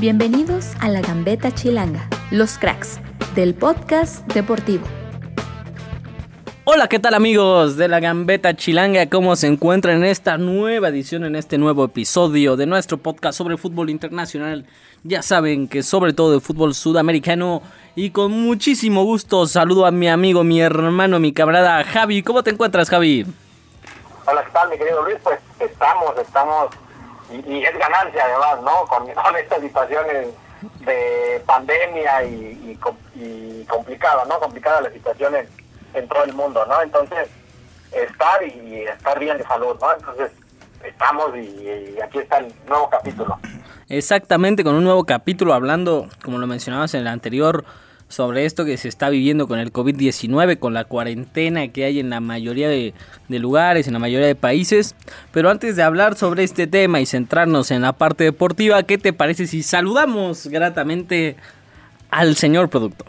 Bienvenidos a la Gambeta Chilanga, los cracks del podcast deportivo. Hola, ¿qué tal amigos de la Gambeta Chilanga? ¿Cómo se encuentran en esta nueva edición, en este nuevo episodio de nuestro podcast sobre fútbol internacional? Ya saben que sobre todo de fútbol sudamericano y con muchísimo gusto saludo a mi amigo, mi hermano, mi camarada Javi. ¿Cómo te encuentras, Javi? Hola, ¿qué tal, mi querido Luis? Pues estamos, estamos y, es ganancia además, ¿no? Con, estas situaciones de pandemia y, y, complicado, ¿no? Complicada la situación en, todo el mundo, ¿no? Entonces, estar y estar bien de salud, ¿no? Entonces, estamos y, aquí está el nuevo capítulo. Exactamente, con un nuevo capítulo hablando, como lo mencionabas en el anterior, sobre esto que se está viviendo con el COVID-19, con la cuarentena que hay en la mayoría de, lugares, en la mayoría de países. Pero antes de hablar sobre este tema y centrarnos en la parte deportiva, ¿qué te parece si saludamos gratamente al señor productor?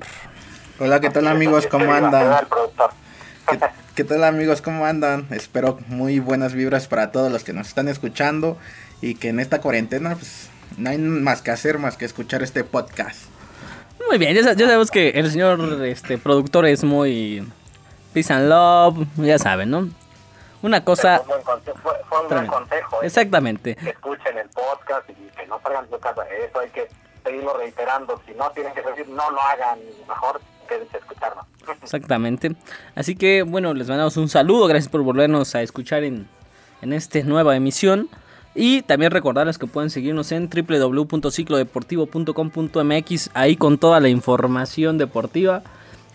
Hola, ¿qué tal amigos? ¿Cómo andan? ¿Qué, tal amigos? ¿Cómo andan? Espero muy buenas vibras para todos los que nos están escuchando y que en esta cuarentena pues no hay más que hacer más que escuchar este podcast. Muy bien, ya, sabemos que el señor este, productor es muy peace and love, ya saben, ¿no? Una cosa... Fue, un, buen consejo. ¿eh? Exactamente. Que escuchen el podcast y que no salgan de su casa. Eso hay que seguirlo reiterando. Si no tienen que decir, no lo hagan, mejor quédense a escucharnos. Exactamente. Así que, bueno, les mandamos un saludo. Gracias por volvernos a escuchar en, en esta nueva emisión. Y también recordarles que pueden seguirnos en www.ciclodeportivo.com.mx, ahí con toda la información deportiva.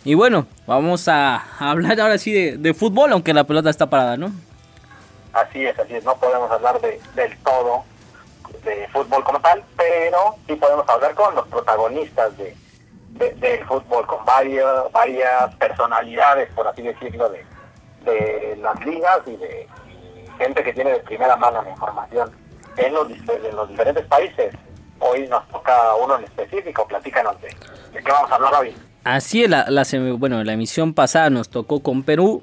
Y bueno, vamos a hablar ahora sí de, fútbol, aunque la pelota está parada, ¿no? Así es, así es, no podemos hablar de, del todo de fútbol como tal, pero sí podemos hablar con los protagonistas de, del fútbol, con varias, varias personalidades, por así decirlo, de, de las ligas y de, gente que tiene de primera mano la información en los, los diferentes países. Hoy nos toca uno en específico, platícanos de, de qué vamos a hablar hoy. Así la, la, bueno, la emisión pasada nos tocó con Perú,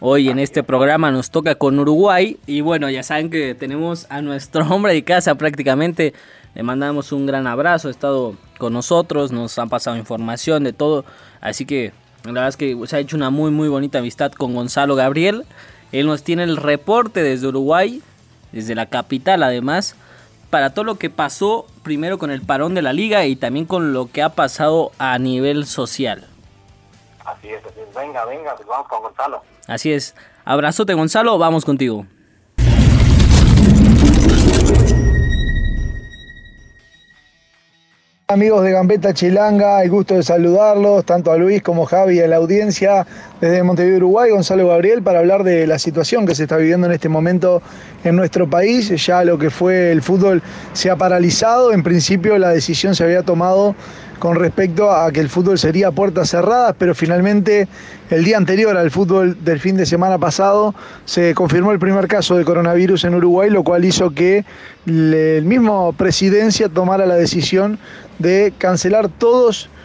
hoy en este programa nos toca con Uruguay y bueno, ya saben que tenemos a nuestro hombre de casa prácticamente, le mandamos un gran abrazo, ha estado con nosotros, nos ha pasado información de todo, así que la verdad es que se ha hecho una muy muy bonita amistad con Gonzalo Gabriel él nos tiene el reporte desde Uruguay, desde la capital además, para todo lo que pasó primero con el parón de la liga y también con lo que ha pasado a nivel social. Así es, así es. Venga, venga, pues vamos con Gonzalo. Así es. Abrazote Gonzalo, vamos contigo. Amigos de Gambetta Chilanga, el gusto de saludarlos, tanto a Luis como Javi y a la audiencia desde Montevideo, Uruguay, Gonzalo Gabriel, para hablar de la situación que se está viviendo en este momento en nuestro país. Ya lo que fue el fútbol se ha paralizado, en principio la decisión se había tomado con respecto a que el fútbol sería puertas cerradas, pero finalmente el día anterior al fútbol del fin de semana pasado se confirmó el primer caso de coronavirus en Uruguay, lo cual hizo que el mismo presidencia tomara la decisión de cancelar todos los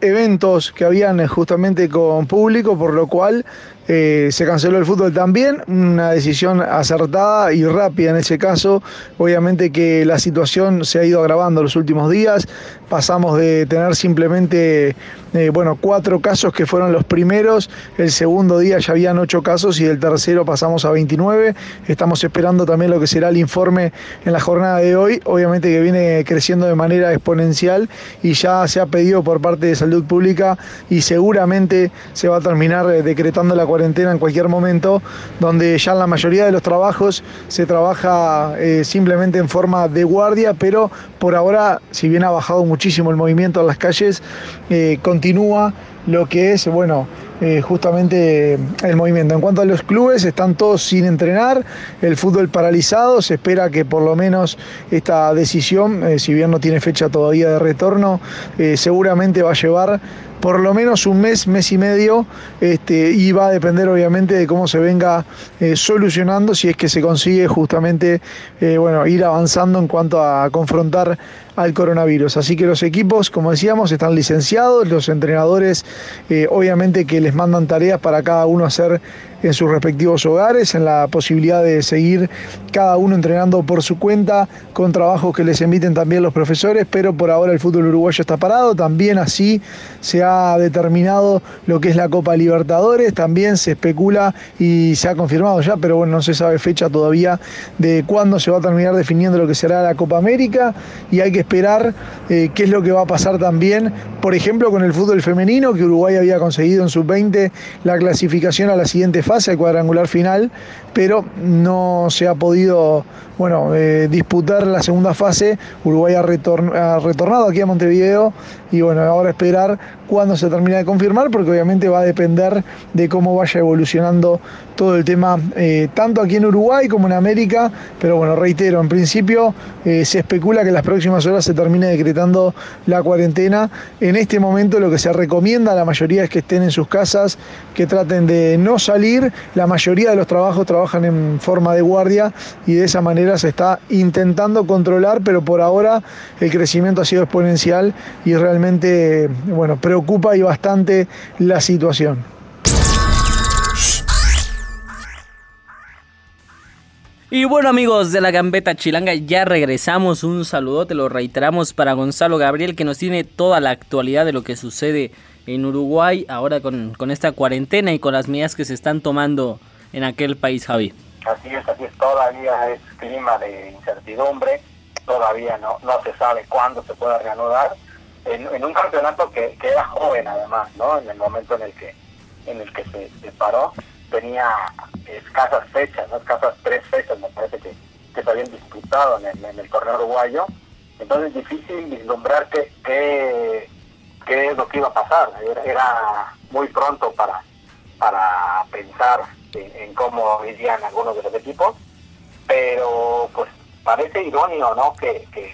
eventos que habían justamente con público, por lo cual eh, se canceló el fútbol también, una decisión acertada y rápida en ese caso. Obviamente que la situación se ha ido agravando los últimos días. Pasamos de tener simplemente eh, bueno, cuatro casos que fueron los primeros. El segundo día ya habían ocho casos y el tercero pasamos a 29. Estamos esperando también lo que será el informe en la jornada de hoy. Obviamente que viene creciendo de manera exponencial y ya se ha pedido por parte de salud pública y seguramente se va a terminar eh, decretando la cuarentena en cualquier momento, donde ya en la mayoría de los trabajos se trabaja eh, simplemente en forma de guardia, pero por ahora, si bien ha bajado muchísimo el movimiento en las calles, eh, continúa lo que es, bueno, eh, justamente el movimiento. En cuanto a los clubes, están todos sin entrenar, el fútbol paralizado, se espera que por lo menos esta decisión, si bien no tiene fecha todavía de retorno, seguramente va a llevar por lo menos un mes, mes y medio, este, y va a depender obviamente de cómo se venga eh, solucionando, si es que se consigue justamente eh, bueno, ir avanzando en cuanto a confrontar al coronavirus. Así que los equipos, como decíamos, están licenciados, los entrenadores eh, obviamente que les mandan tareas para cada uno hacer en sus respectivos hogares, en la posibilidad de seguir cada uno entrenando por su cuenta, con trabajos que les emiten también los profesores, pero por ahora el fútbol uruguayo está parado, también así se ha determinado lo que es la Copa Libertadores, también se especula y se ha confirmado ya, pero bueno, no se sabe fecha todavía de cuándo se va a terminar definiendo lo que será la Copa América y hay que esperar eh, qué es lo que va a pasar también, por ejemplo, con el fútbol femenino, que Uruguay había conseguido en sub-20 la clasificación a la siguiente fase, al cuadrangular final, pero no se ha podido bueno, eh, disputar la segunda fase. Uruguay ha, retornado aquí a Montevideo y bueno, ahora esperar cuándo se termina de confirmar, porque obviamente va a depender de cómo vaya evolucionando todo el tema, eh, tanto aquí en Uruguay como en América. Pero bueno, reitero, en principio eh, se especula que en las próximas horas se termine decretando la cuarentena. En este momento lo que se recomienda a la mayoría es que estén en sus casas, que traten de no salir. La mayoría de los trabajos trabajan en forma de guardia y de esa manera se está intentando controlar, pero por ahora el crecimiento ha sido exponencial y realmente, bueno, preocupa y bastante la situación. Y bueno amigos de la Gambeta Chilanga, ya regresamos. Un saludote, lo reiteramos para Gonzalo Gabriel que nos tiene toda la actualidad de lo que sucede en Uruguay ahora con, con esta cuarentena y con las medidas que se están tomando en aquel país, Javi. Así es, así es, todavía es clima de incertidumbre, todavía no, no se sabe cuándo se pueda reanudar. En, un campeonato que, que, era joven además, ¿no? En el momento en el que en el que se, paró, tenía escasas fechas, ¿no? escasas tres fechas me parece que, que se habían disputado en el, en el torneo uruguayo. Entonces difícil vislumbrar qué, qué es lo que iba a pasar. Era, era muy pronto para, para pensar en, cómo irían algunos de los equipos, pero pues parece irónico, ¿no? Que, que,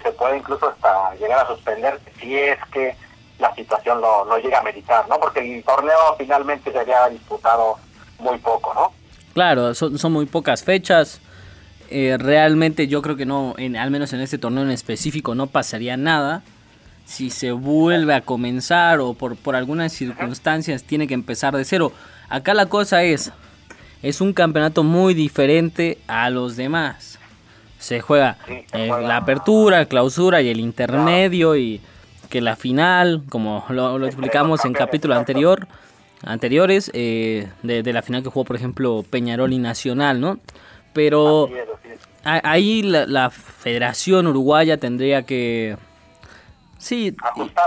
se puede incluso hasta llegar a suspender si es que la situación lo, lo llega a meditar, ¿no? Porque el torneo finalmente se había disputado muy poco, ¿no? Claro, son, son muy pocas fechas. Eh, realmente yo creo que no, en, al menos en este torneo en específico, no pasaría nada. Si se vuelve a comenzar o por, por algunas circunstancias tiene que empezar de cero. Acá la cosa es, es un campeonato muy diferente a los demás. Se juega eh, la apertura, la clausura y el intermedio y que la final, como lo, explicamos en capítulo anterior, anteriores, eh, de, la final que jugó, por ejemplo, Peñarol y Nacional, ¿no? Pero ahí la, Federación Uruguaya tendría que, sí,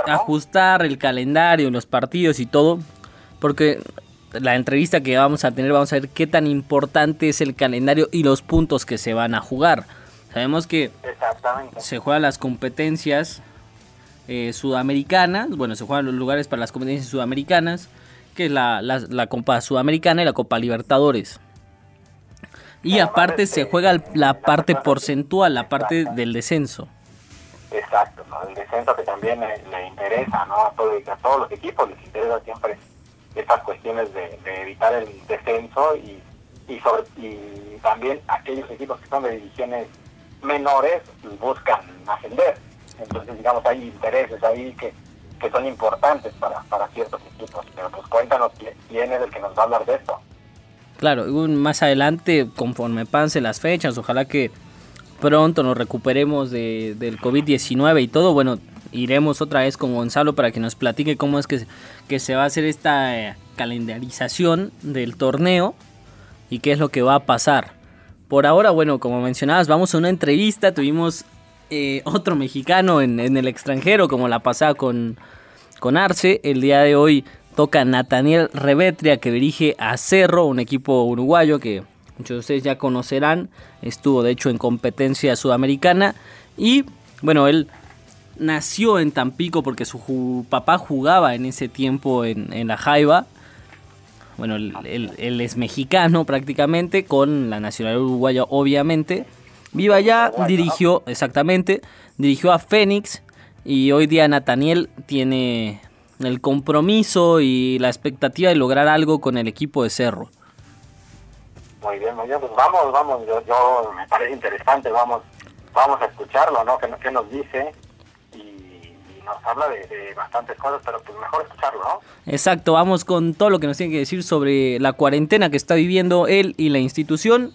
ajustar el calendario, los partidos y todo, porque la entrevista que vamos a tener vamos a ver qué tan importante es el calendario y los puntos que se van a jugar. Sabemos que se juegan las competencias eh, sudamericanas, bueno, se juegan los lugares para las competencias sudamericanas, que es la, la, Copa Sudamericana y la Copa Libertadores. Y aparte se juega la parte porcentual, la parte del descenso. Exacto, el descenso que también le, interesa ¿no? a, a todos los equipos, les interesa siempre estas cuestiones de, evitar el descenso y, y, sobre, y también aquellos equipos que son de divisiones menores buscan ascender. Entonces, digamos, hay intereses ahí que, que son importantes para, para ciertos equipos. Pero pues cuéntanos quién es el que nos va a hablar de esto. Claro, más adelante, conforme pasen las fechas, ojalá que pronto nos recuperemos de, del COVID-19 y todo, bueno, iremos otra vez con Gonzalo para que nos platique cómo es que, que se va a hacer esta eh, calendarización del torneo y qué es lo que va a pasar. Por ahora, bueno, como mencionabas, vamos a una entrevista. Tuvimos eh, otro mexicano en, el extranjero, como la pasada con, con Arce. El día de hoy toca Nathaniel Revetria, que dirige a Cerro, un equipo uruguayo que muchos de ustedes ya conocerán. Estuvo, de hecho, en competencia sudamericana. Y, bueno, él nació en Tampico porque su papá jugaba en ese tiempo en, la Jaiba. Bueno, él, es mexicano prácticamente, con la nacionalidad uruguaya obviamente. Viva allá, dirigió, exactamente, dirigió a Fénix y hoy día Nathaniel tiene el compromiso y la expectativa de lograr algo con el equipo de Cerro. Muy bien, muy bien, pues vamos, vamos, yo, me parece interesante, vamos, vamos a escucharlo, ¿no? ¿Qué, qué nos dice? nos habla de, bastantes cosas, pero pues mejor escucharlo, ¿no? Exacto, vamos con todo lo que nos tiene que decir sobre la cuarentena que está viviendo él y la institución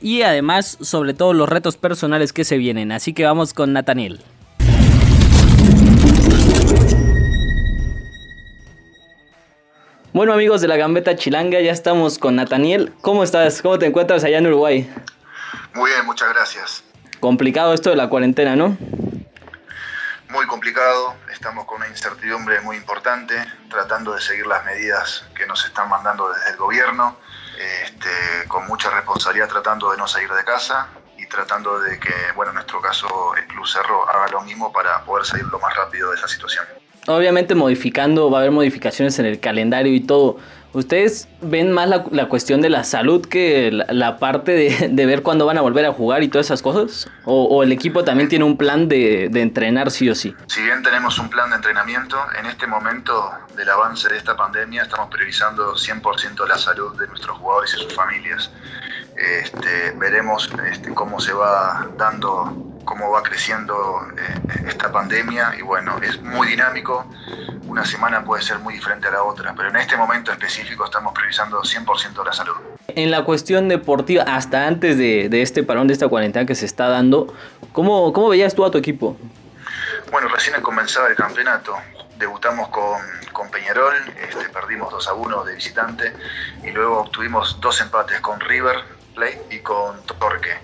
y además sobre todo los retos personales que se vienen. Así que vamos con Nathaniel. Bueno amigos de la Gambeta Chilanga, ya estamos con Nathaniel. ¿Cómo estás? ¿Cómo te encuentras allá en Uruguay? Muy bien, muchas gracias. Complicado esto de la cuarentena, ¿no? Muy complicado, estamos con una incertidumbre muy importante, tratando de seguir las medidas que nos están mandando desde el gobierno, este, con mucha responsabilidad tratando de no salir de casa y tratando de que, bueno, en nuestro caso el Club Cerro haga lo mismo para poder salir lo más rápido de esa situación obviamente modificando, va a haber modificaciones en el calendario y todo. ¿Ustedes ven más la, cuestión de la salud que la, parte de, ver cuándo van a volver a jugar y todas esas cosas? ¿O, el equipo también tiene un plan de, de, entrenar sí o sí? Si bien tenemos un plan de entrenamiento, en este momento del avance de esta pandemia estamos priorizando 100% la salud de nuestros jugadores y sus familias. Este, veremos este, cómo se va dando, cómo va creciendo eh, esta pandemia y bueno, es muy dinámico, una semana puede ser muy diferente a la otra, pero en este momento específico estamos priorizando 100% la salud. En la cuestión deportiva, hasta antes de, este parón, de esta cuarentena que se está dando, ¿cómo, cómo veías tú a tu equipo? Bueno, recién comenzaba el campeonato, debutamos con, con Peñarol, este, perdimos 2 a 1 de visitante y luego obtuvimos dos empates con River, y con Torque.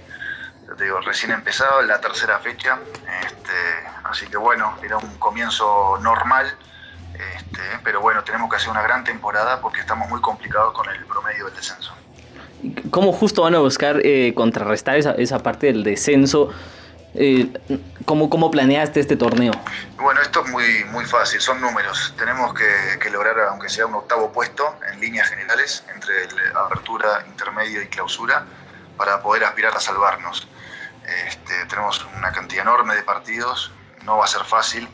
te digo, recién empezado la tercera fecha, este, así que bueno, era un comienzo normal, este, pero bueno, tenemos que hacer una gran temporada porque estamos muy complicados con el promedio del descenso. ¿Cómo justo van a buscar eh, contrarrestar esa, esa, parte del descenso? Eh, ¿cómo, ¿Cómo planeaste este torneo? Bueno, esto es muy, muy fácil, son números. Tenemos que, que lograr, aunque sea un octavo puesto, en líneas generales, entre apertura, intermedio y clausura, para poder aspirar a salvarnos. Este, tenemos una cantidad enorme de partidos, no va a ser fácil,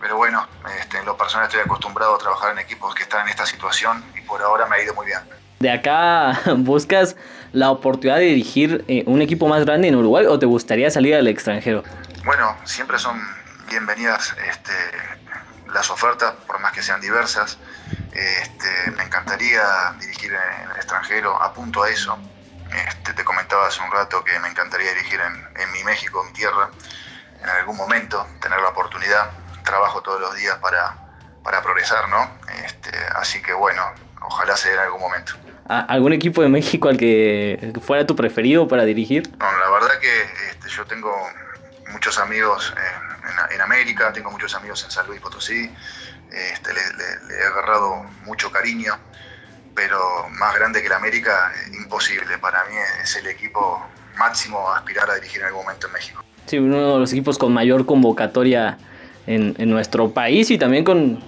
pero bueno, este, en lo personal estoy acostumbrado a trabajar en equipos que están en esta situación y por ahora me ha ido muy bien. ¿De acá buscas la oportunidad de dirigir eh, un equipo más grande en Uruguay o te gustaría salir al extranjero? Bueno, siempre son bienvenidas este, las ofertas, por más que sean diversas. Este, me encantaría dirigir en el extranjero, apunto a eso. Este, te comentaba hace un rato que me encantaría dirigir en, mi México, mi tierra, en algún momento, tener la oportunidad. Trabajo todos los días para, para progresar, ¿no? Este, así que bueno, ojalá sea en algún momento. ¿Algún equipo de México al que fuera tu preferido para dirigir? No, la verdad que este, yo tengo muchos amigos en, América, tengo muchos amigos en San Luis Potosí, este, le, he agarrado mucho cariño, pero más grande que la América, imposible. Para mí es el equipo máximo aspirar a dirigir en algún momento en México. Sí, uno de los equipos con mayor convocatoria en, nuestro país y también con,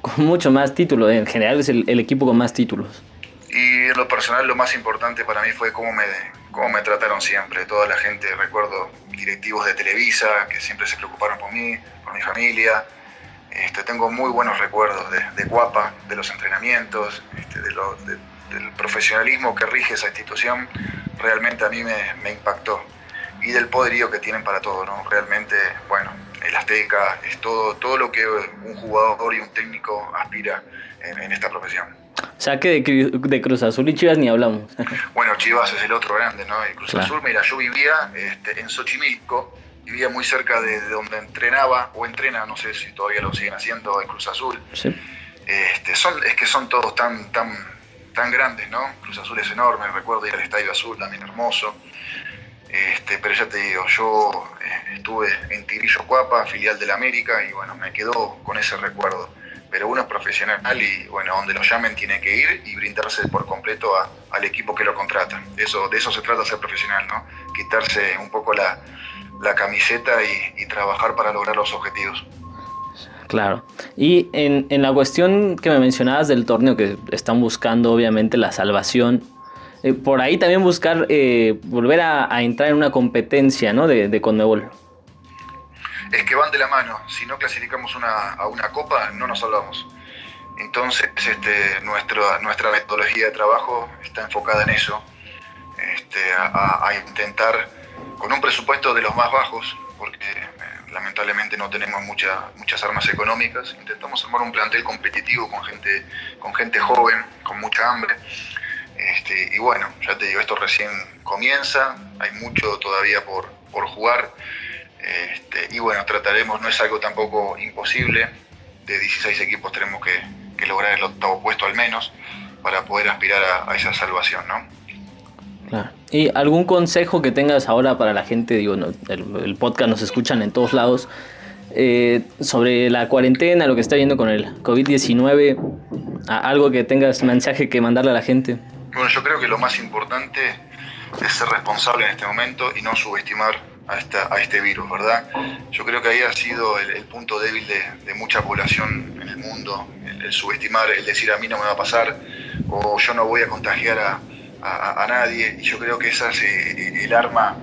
con mucho más títulos. En general es el equipo con más títulos. Y en lo personal lo más importante para mí fue cómo me, cómo me trataron siempre. Toda la gente, recuerdo directivos de Televisa que siempre se preocuparon por mí, por mi familia. Este, tengo muy buenos recuerdos de, de Guapa, de los entrenamientos, este, de del profesionalismo que rige esa institución. Realmente a mí me, me impactó. Y del poderío que tienen para todo, ¿no? Realmente, bueno, el Azteca es todo, todo lo que un jugador y un técnico aspira en esta profesión. O sea que de, Cruz Azul y Chivas ni hablamos. Bueno, Chivas es el otro grande, ¿no? Y Cruz Azul, mira, yo vivía este, en Xochimilco, vivía muy cerca de, donde entrenaba, o entrena, no sé si todavía lo siguen haciendo, en Cruz Azul. Sí. Este, son, es que son todos tan, tan, tan grandes, ¿no? Cruz Azul es enorme, recuerdo ir al Estadio Azul, también hermoso. Este, pero ya te digo, yo eh, estuve en Tigrillo Cuapa, filial del América, y bueno, me quedó con ese recuerdo pero uno es profesional y bueno, donde lo llamen tiene que ir y brindarse por completo al equipo que lo contrata. Eso, de eso se trata ser profesional, ¿no? Quitarse un poco la, camiseta y, trabajar para lograr los objetivos. Claro. Y en, la cuestión que me mencionabas del torneo, que están buscando obviamente la salvación, eh, por ahí también buscar eh, volver a, entrar en una competencia ¿no? de, de Conmebol es que van de la mano. Si no clasificamos a una copa, no nos salvamos. Entonces, este, nuestra metodología de trabajo está enfocada en eso, este, a, intentar, con un presupuesto de los más bajos, porque eh, lamentablemente no tenemos muchas armas económicas. Intentamos armar un plantel competitivo con gente, con gente joven, con mucha hambre. Este, y bueno, ya te digo, esto recién comienza, hay mucho todavía por, por jugar. Este, y bueno, trataremos, no es algo tampoco imposible, de 16 equipos tenemos que, lograr el octavo puesto al menos para poder aspirar a, esa salvación, ¿no? Claro. ¿Y algún consejo que tengas ahora para la gente? Digo, el, podcast nos escuchan en todos lados. Eh, sobre la cuarentena, lo que está viendo con el COVID-19, algo que tengas mensaje que mandarle a la gente. Bueno, yo creo que lo más importante es ser responsable en este momento y no subestimar a, a este virus, ¿verdad? Yo creo que ahí ha sido el, punto débil de, mucha población en el mundo, el, subestimar, el decir a mí no me va a pasar o yo no voy a contagiar a, a, nadie. Y yo creo que esa es eh, el arma,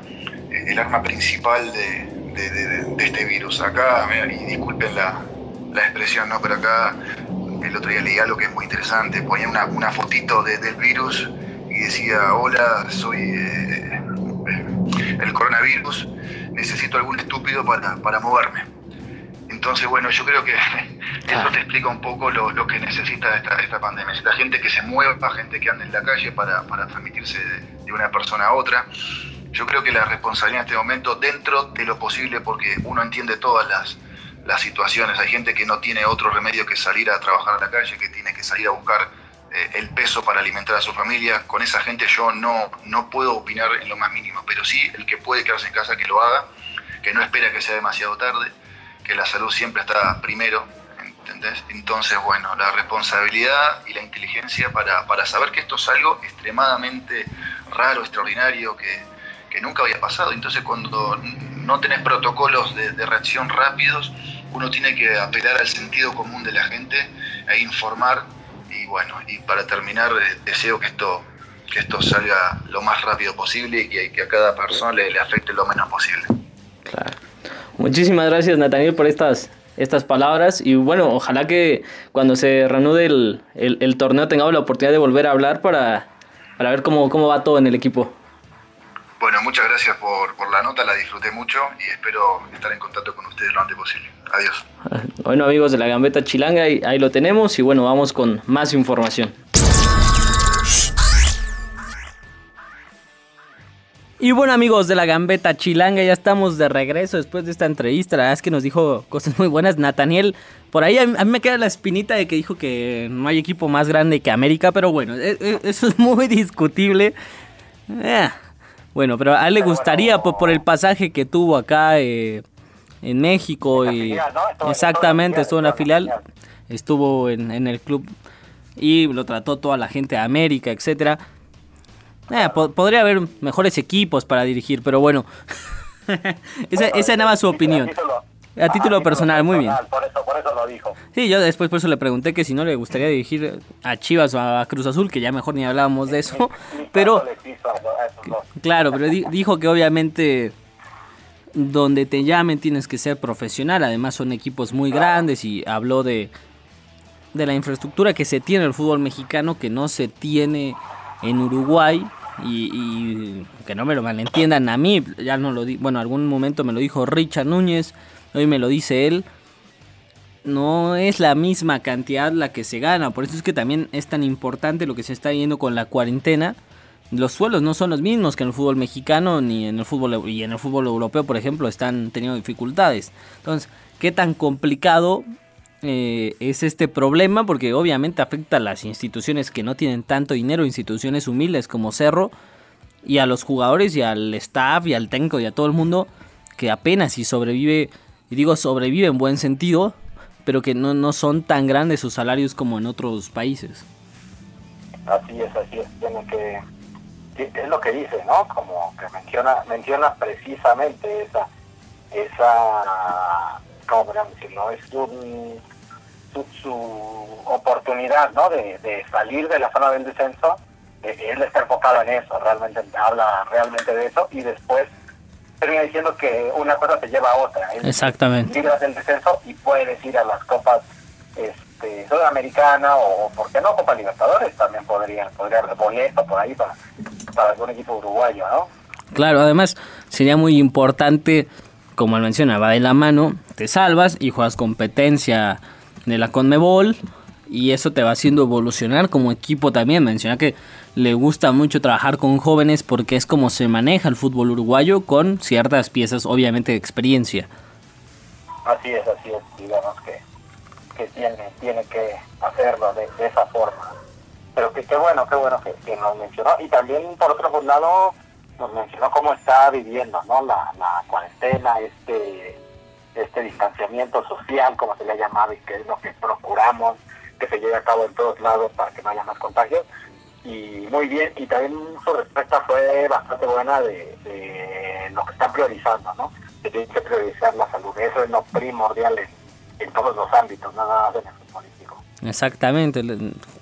el arma principal de, de, este virus. Acá, y disculpen la, la expresión, ¿no? pero acá el otro día leí algo que es muy interesante, ponía una, una fotito del virus y decía, hola, soy eh, el coronavirus, necesito algún estúpido para, para moverme. Entonces, bueno, yo creo que eso te explica un poco lo, que necesita esta, esta pandemia. Necesita gente que se mueva, gente que ande en la calle para, para transmitirse de, una persona a otra. Yo creo que la responsabilidad en este momento, dentro de lo posible, porque uno entiende todas las, las situaciones. Hay gente que no tiene otro remedio que salir a trabajar a la calle, que tiene que salir a buscar el peso para alimentar a su familia. Con esa gente yo no, no puedo opinar en lo más mínimo, pero sí el que puede quedarse en casa que lo haga, que no espera que sea demasiado tarde, que la salud siempre está primero. ¿entendés? Entonces, bueno, la responsabilidad y la inteligencia para, para saber que esto es algo extremadamente raro, extraordinario, que, que nunca había pasado. Entonces, cuando no tenés protocolos de, de reacción rápidos, uno tiene que apelar al sentido común de la gente e informar y bueno, y para terminar eh, deseo que esto que esto salga lo más rápido posible y que, a cada persona le, afecte lo menos posible. Claro. Muchísimas gracias Nathaniel por estas estas palabras y bueno, ojalá que cuando se reanude el, el, torneo tengamos la oportunidad de volver a hablar para, para ver cómo, cómo va todo en el equipo. Bueno, muchas gracias por, por, la nota, la disfruté mucho y espero estar en contacto con ustedes lo antes posible. Adiós. Bueno amigos de la Gambeta Chilanga, ahí, lo tenemos y bueno, vamos con más información. Y bueno amigos de la Gambeta Chilanga, ya estamos de regreso después de esta entrevista, la verdad es que nos dijo cosas muy buenas. Nathaniel, por ahí a mí, me queda la espinita de que dijo que no hay equipo más grande que América, pero bueno, e, e, eso es muy discutible. Eh, bueno, pero a él le gustaría por, el pasaje que tuvo acá eh, en México. y Exactamente, estuvo en la filial, estuvo en, el club y lo trató toda la gente de América, etcétera. Eh, podría haber mejores equipos para dirigir, pero bueno, esa, esa nada más su opinión. A título personal, muy bien. Por eso, por eso lo dijo. Sí, yo después por eso le pregunté que si no le gustaría dirigir a Chivas o a Cruz Azul, que ya mejor ni hablábamos de eso. Pero, claro, pero dijo que obviamente donde te llamen tienes que ser profesional. Además son equipos muy grandes y habló de, de la infraestructura que se tiene en el fútbol mexicano que no se tiene en Uruguay. Y, y, que no me lo malentiendan a mí, ya no lo di, bueno, algún momento me lo dijo Richard Núñez, hoy me lo dice él, no es la misma cantidad la que se gana. Por eso es que también es tan importante lo que se está yendo con la cuarentena. Los suelos no son los mismos que en el fútbol mexicano ni en el fútbol y en el fútbol europeo, por ejemplo, están teniendo dificultades. Entonces, ¿qué tan complicado eh, es este problema? Porque obviamente afecta a las instituciones que no tienen tanto dinero, instituciones humildes como Cerro, y a los jugadores y al staff y al técnico y a todo el mundo que apenas si sobrevive y digo sobrevive en buen sentido, pero que no, no son tan grandes sus salarios como en otros países. Así es, así es, tiene que, es lo que dice, ¿no? Como que menciona, menciona precisamente esa, esa, ¿cómo podríamos decirlo? Es su, su, oportunidad, ¿no? De, de, salir de la zona del descenso, él está enfocado en eso, realmente habla realmente de eso, y después termina diciendo que una cosa se lleva a otra. Exactamente. Libras del descenso y puedes ir a las copas este, sudamericana o, ¿por qué no? Copa Libertadores también podría, podría haber boleto por ahí para, para algún equipo uruguayo, ¿no? Claro, además sería muy importante como él menciona, va de la mano, te salvas y juegas competencia de la Conmebol y eso te va haciendo evolucionar como equipo también. Menciona que le gusta mucho trabajar con jóvenes porque es como se maneja el fútbol uruguayo con ciertas piezas obviamente de experiencia. Así es, así es, digamos que, que tiene, tiene que hacerlo de, esa forma. Pero qué bueno, qué bueno que, que, nos mencionó. Y también, por otro lado, nos mencionó cómo está viviendo ¿no? la, la cuarentena, este este distanciamiento social, como se le ha llamado, y que es lo que procuramos que se lleve a cabo en todos lados para que no haya más contagios. Y muy bien, y también su respuesta fue bastante buena de, de lo que están priorizando, ¿no? Que tienen que priorizar la salud, eso es lo primordial en, todos los ámbitos, nada más en el político. Exactamente,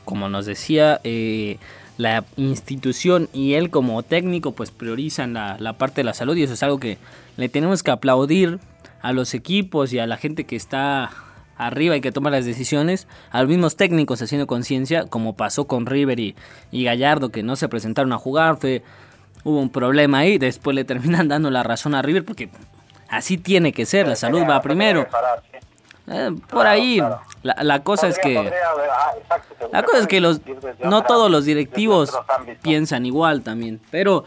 como nos decía, eh, la institución y él como técnico pues priorizan la, la parte de la salud y eso es algo que le tenemos que aplaudir a los equipos y a la gente que está arriba y que toma las decisiones, a los mismos técnicos haciendo conciencia, como pasó con River y, Gallardo, que no se presentaron a jugar, fue, hubo un problema ahí, después le terminan dando la razón a River, porque así tiene que ser, la salud va primero. Eh, por ahí, la, la, cosa es que la cosa es que los no todos los directivos piensan igual también, pero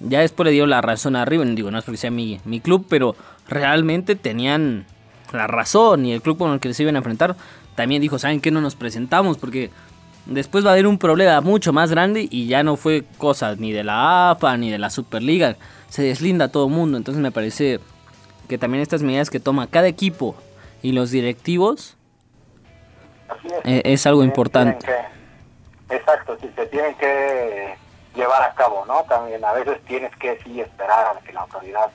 ya después le dio la razón a digo, no es porque sea mi, mi club, pero realmente tenían la razón y el club con el que se iban a enfrentar también dijo, ¿saben qué? No nos presentamos porque después va a haber un problema mucho más grande y ya no fue cosa ni de la AFA ni de la Superliga, se deslinda todo el mundo, entonces me parece que también estas medidas que toma cada equipo y los directivos es, algo importante. exacto, si se tienen que llevar a cabo, ¿no? También a veces tienes que sí esperar a que la autoridad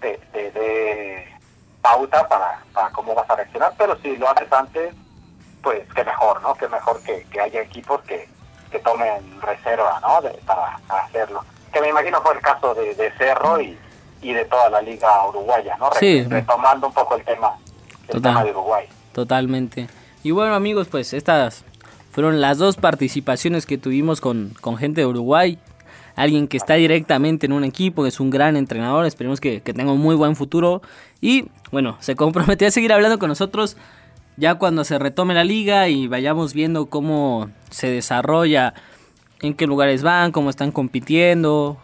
te dé pauta para, para cómo vas a reaccionar, pero si lo haces antes, pues qué mejor, ¿no? Qué mejor que, que haya equipos que, que tomen reserva, ¿no? para, hacerlo. Que me imagino fue el caso de, Cerro y, y de toda la liga uruguaya, ¿no? Sí. Retomando un poco el tema, el tema de Uruguay. Totalmente. Y bueno amigos, pues estas fueron las dos participaciones que tuvimos con, con gente de Uruguay. Alguien que está directamente en un equipo, que es un gran entrenador, esperemos que, tenga un muy buen futuro. Y bueno, se comprometió a seguir hablando con nosotros ya cuando se retome la liga y vayamos viendo cómo se desarrolla, en qué lugares van, cómo están compitiendo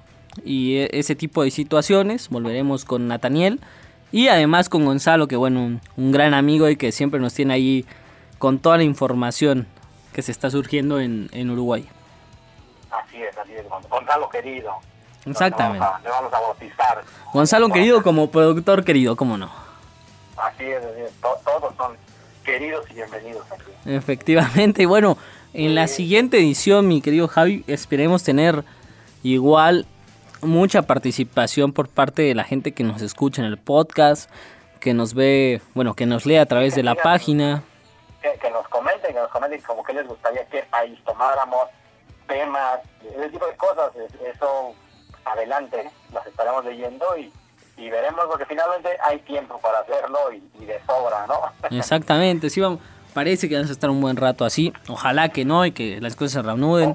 y e, ese tipo de situaciones, volveremos con Nathaniel y además con Gonzalo, que bueno, un, gran amigo y que siempre nos tiene ahí con toda la información que se está surgiendo en Uruguay. Así es, así es, Gonzalo querido. Exactamente. Le vamos, a, bautizar. Gonzalo querido como productor querido, ¿cómo no? Así es, así es. todos son queridos y bienvenidos aquí. Efectivamente, y bueno, en la siguiente edición, mi querido Javi, esperemos tener igual mucha participación por parte de la gente que nos escucha en el podcast, que nos ve, bueno, que nos lee a través de la página. Que, que, nos comenten, que nos comenten como que les gustaría que país tomáramos, temas, ese tipo de cosas, eso adelante las estaremos leyendo y, veremos porque finalmente hay tiempo para hacerlo y, de sobra, ¿no? Exactamente, sí, vamos, parece que vamos a estar un buen rato así, ojalá que no y que las cosas se reanuden.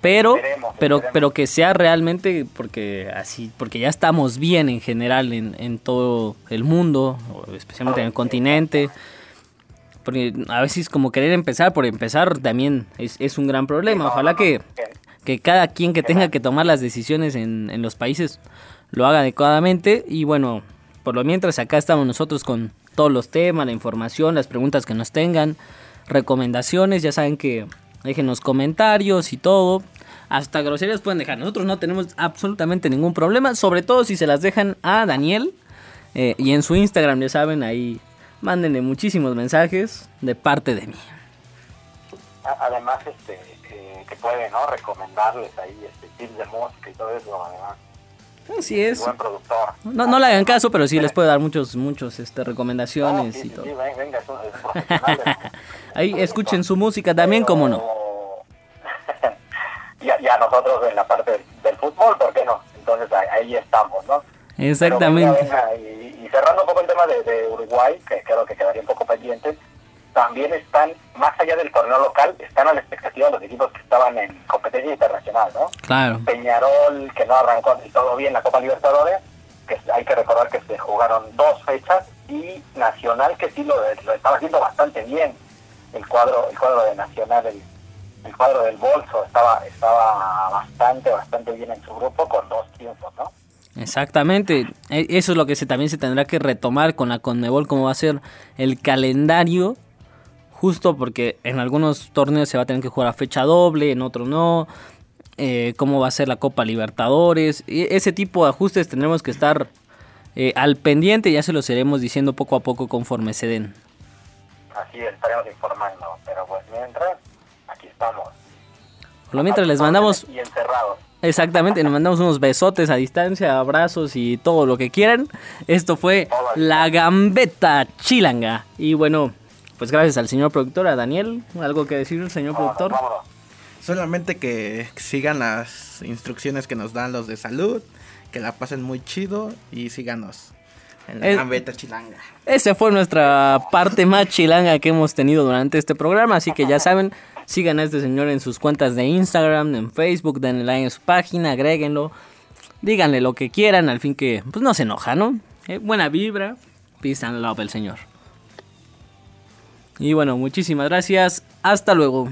pero, pero, pero que sea realmente porque así, porque ya estamos bien en general en, en todo el mundo, especialmente en el continente. Porque a veces como querer empezar por empezar también es, un gran problema. Ojalá que, que cada quien que tenga que tomar las decisiones en, en los países lo haga adecuadamente. Y bueno, por lo mientras acá estamos nosotros con todos los temas, la información, las preguntas que nos tengan, recomendaciones, ya saben que dejen los comentarios y todo. Hasta groserías pueden dejar. Nosotros no tenemos absolutamente ningún problema, sobre todo si se las dejan a Daniel. Eh, y en su Instagram, ya saben, ahí mándenle muchísimos mensajes de parte de mí. Además, este, eh, que puede, ¿no? Recomendarles ahí este, tips de música y todo eso, además. Así es. Buen productor. No, no le hagan caso, pero sí les puede dar muchos, muchos, este, recomendaciones y todo. Sí, venga, es, es Ahí escuchen su música también, como no. y, a, nosotros en la parte del, fútbol, ¿por qué no? Entonces ahí, estamos, ¿no? Exactamente cerrando un poco el tema de, Uruguay, que creo que quedaría un poco pendiente, también están, más allá del torneo local, están a la expectativa de los equipos que estaban en competencia internacional, ¿no? Claro. Peñarol, que no arrancó y todo bien la Copa Libertadores, que hay que recordar que se jugaron dos fechas y Nacional que sí lo, lo estaba haciendo bastante bien el cuadro el cuadro de Nacional el, el cuadro del bolso estaba estaba bastante bastante bien en su grupo con dos triunfos no Exactamente, e, eso es lo que se, también se tendrá que retomar con la Conmebol, cómo va a ser el calendario, justo porque en algunos torneos se va a tener que jugar a fecha doble, en otros no, eh, cómo va a ser la Copa Libertadores, ese tipo de ajustes tendremos que estar eh, al pendiente, ya se los iremos diciendo poco a poco conforme se den. Así estaremos informando, pero pues mientras, aquí estamos. Por lo mientras les mandamos... Y encerrados. Exactamente, les mandamos unos besotes a distancia, abrazos y todo lo que quieran. Esto fue La Gambeta Chilanga. Y bueno, pues gracias al señor productor, a Daniel. ¿Algo que decir el señor productor? Solamente que sigan las instrucciones que nos dan los de salud, que la pasen muy chido y síganos en la Gambeta Chilanga. Esa fue nuestra parte más chilanga que hemos tenido durante este programa, así que ya saben, Sigan a este señor en sus cuentas de Instagram, en Facebook, denle like en su página, agréguenlo. Díganle lo que quieran, al fin que pues no se enoja, ¿no? Eh, buena vibra, peace and love el señor. Y bueno, muchísimas gracias. Hasta luego.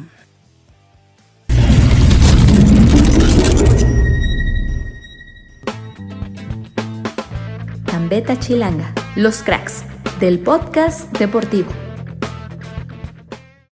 Gambeta Chilanga, los cracks del podcast deportivo.